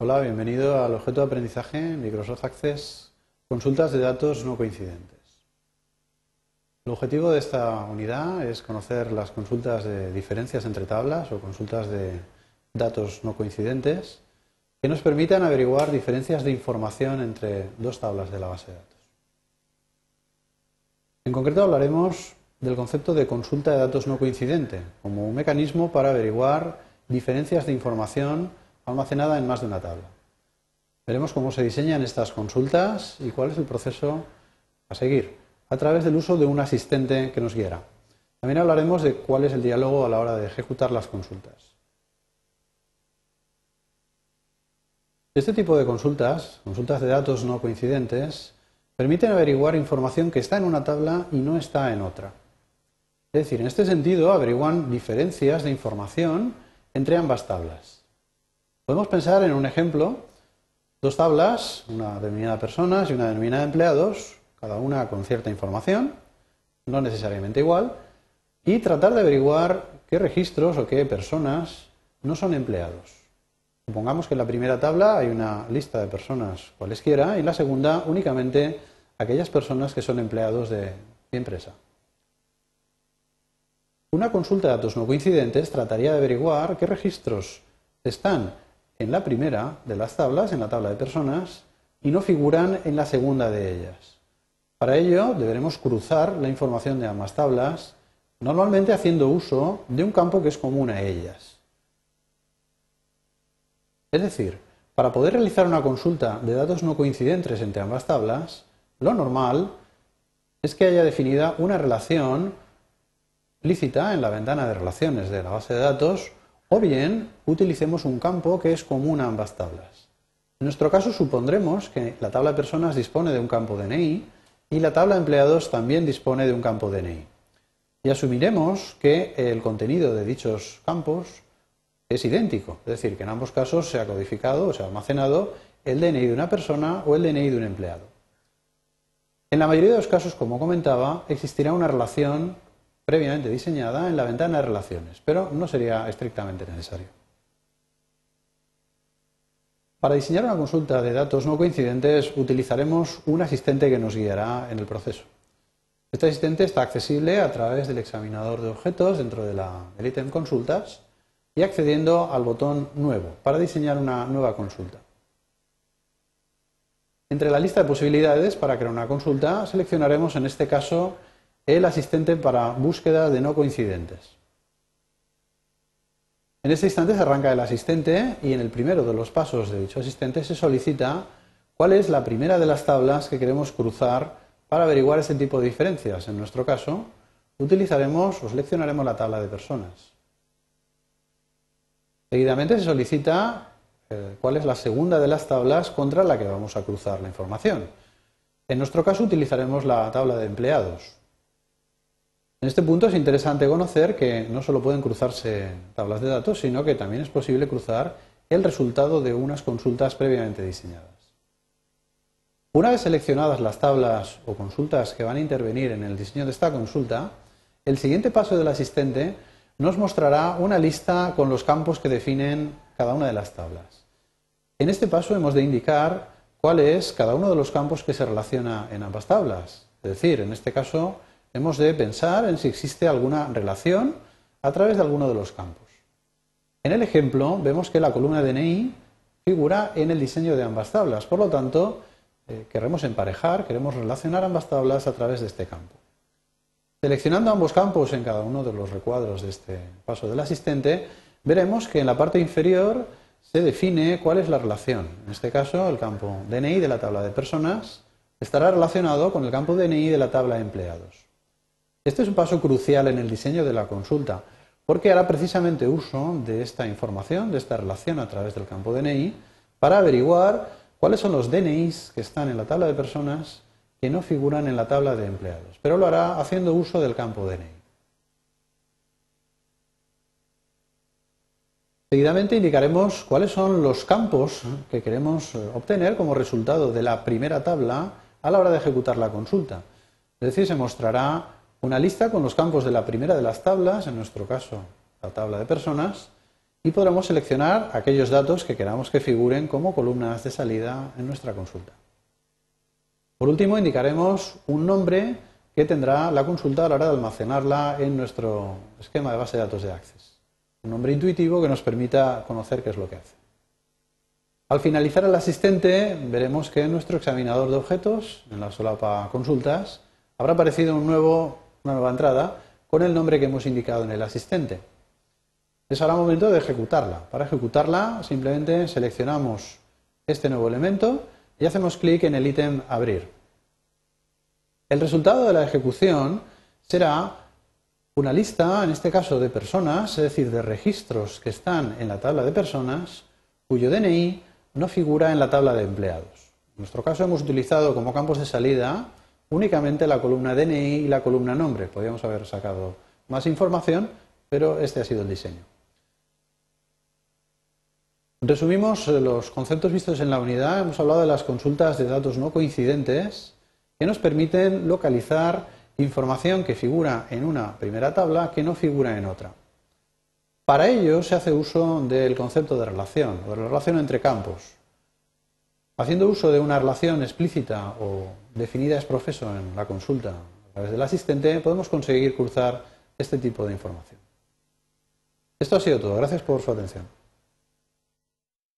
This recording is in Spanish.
Hola, bienvenido al objeto de aprendizaje Microsoft Access, consultas de datos no coincidentes. El objetivo de esta unidad es conocer las consultas de diferencias entre tablas o consultas de datos no coincidentes que nos permitan averiguar diferencias de información entre dos tablas de la base de datos. En concreto hablaremos del concepto de consulta de datos no coincidente como un mecanismo para averiguar diferencias de información almacenada en más de una tabla. Veremos cómo se diseñan estas consultas y cuál es el proceso a seguir a través del uso de un asistente que nos guiará. También hablaremos de cuál es el diálogo a la hora de ejecutar las consultas. Este tipo de consultas, consultas de datos no coincidentes, permiten averiguar información que está en una tabla y no está en otra. Es decir, en este sentido averiguan diferencias de información entre ambas tablas. Podemos pensar en un ejemplo, dos tablas, una denominada personas y una denominada empleados, cada una con cierta información, no necesariamente igual, y tratar de averiguar qué registros o qué personas no son empleados. Supongamos que en la primera tabla hay una lista de personas cualesquiera y en la segunda únicamente aquellas personas que son empleados de mi empresa. Una consulta de datos no coincidentes trataría de averiguar qué registros están en la primera de las tablas, en la tabla de personas, y no figuran en la segunda de ellas. Para ello deberemos cruzar la información de ambas tablas, normalmente haciendo uso de un campo que es común a ellas. Es decir, para poder realizar una consulta de datos no coincidentes entre ambas tablas, lo normal es que haya definida una relación lícita en la ventana de relaciones de la base de datos o bien utilicemos un campo que es común a ambas tablas. En nuestro caso supondremos que la tabla de personas dispone de un campo DNI y la tabla de empleados también dispone de un campo DNI. Y asumiremos que el contenido de dichos campos es idéntico, es decir, que en ambos casos se ha codificado o se ha almacenado el DNI de una persona o el DNI de un empleado. En la mayoría de los casos, como comentaba, existirá una relación previamente diseñada en la ventana de relaciones, pero no sería estrictamente necesario. Para diseñar una consulta de datos no coincidentes utilizaremos un asistente que nos guiará en el proceso. Este asistente está accesible a través del examinador de objetos dentro de la, del ítem consultas y accediendo al botón Nuevo para diseñar una nueva consulta. Entre la lista de posibilidades para crear una consulta seleccionaremos en este caso el asistente para búsqueda de no coincidentes. En este instante se arranca el asistente y en el primero de los pasos de dicho asistente se solicita cuál es la primera de las tablas que queremos cruzar para averiguar ese tipo de diferencias. En nuestro caso, utilizaremos o seleccionaremos la tabla de personas. Seguidamente se solicita eh, cuál es la segunda de las tablas contra la que vamos a cruzar la información. En nuestro caso utilizaremos la tabla de empleados. En este punto es interesante conocer que no solo pueden cruzarse tablas de datos, sino que también es posible cruzar el resultado de unas consultas previamente diseñadas. Una vez seleccionadas las tablas o consultas que van a intervenir en el diseño de esta consulta, el siguiente paso del asistente nos mostrará una lista con los campos que definen cada una de las tablas. En este paso hemos de indicar cuál es cada uno de los campos que se relaciona en ambas tablas. Es decir, en este caso hemos de pensar en si existe alguna relación a través de alguno de los campos. En el ejemplo vemos que la columna DNI figura en el diseño de ambas tablas, por lo tanto eh, queremos emparejar, queremos relacionar ambas tablas a través de este campo. Seleccionando ambos campos en cada uno de los recuadros de este paso del asistente, veremos que en la parte inferior se define cuál es la relación. En este caso, el campo DNI de la tabla de personas estará relacionado con el campo DNI de la tabla de empleados. Este es un paso crucial en el diseño de la consulta, porque hará precisamente uso de esta información, de esta relación a través del campo DNI, para averiguar cuáles son los DNIs que están en la tabla de personas que no figuran en la tabla de empleados, pero lo hará haciendo uso del campo DNI. Seguidamente indicaremos cuáles son los campos que queremos eh, obtener como resultado de la primera tabla a la hora de ejecutar la consulta. Es decir, se mostrará una lista con los campos de la primera de las tablas, en nuestro caso la tabla de personas, y podremos seleccionar aquellos datos que queramos que figuren como columnas de salida en nuestra consulta. Por último, indicaremos un nombre que tendrá la consulta a la hora de almacenarla en nuestro esquema de base de datos de Access. Un nombre intuitivo que nos permita conocer qué es lo que hace. Al finalizar el asistente, veremos que en nuestro examinador de objetos, en la solapa consultas, habrá aparecido una nueva entrada con el nombre que hemos indicado en el asistente. Es ahora momento de ejecutarla. Para ejecutarla simplemente seleccionamos este nuevo elemento y hacemos clic en el ítem Abrir. El resultado de la ejecución será una lista, en este caso de personas, es decir, de registros que están en la tabla de personas, cuyo DNI no figura en la tabla de empleados. En nuestro caso hemos utilizado como campos de salida únicamente la columna DNI y la columna nombre. Podríamos haber sacado más información, pero este ha sido el diseño. Resumimos eh, los conceptos vistos en la unidad. Hemos hablado de las consultas de datos no coincidentes que nos permiten localizar información que figura en una primera tabla que no figura en otra. Para ello se hace uso del concepto de relación o de la relación entre campos. Haciendo uso de una relación explícita o definida ex profeso en la consulta a través del asistente, podemos conseguir cruzar este tipo de información. Esto ha sido todo. Gracias por su atención.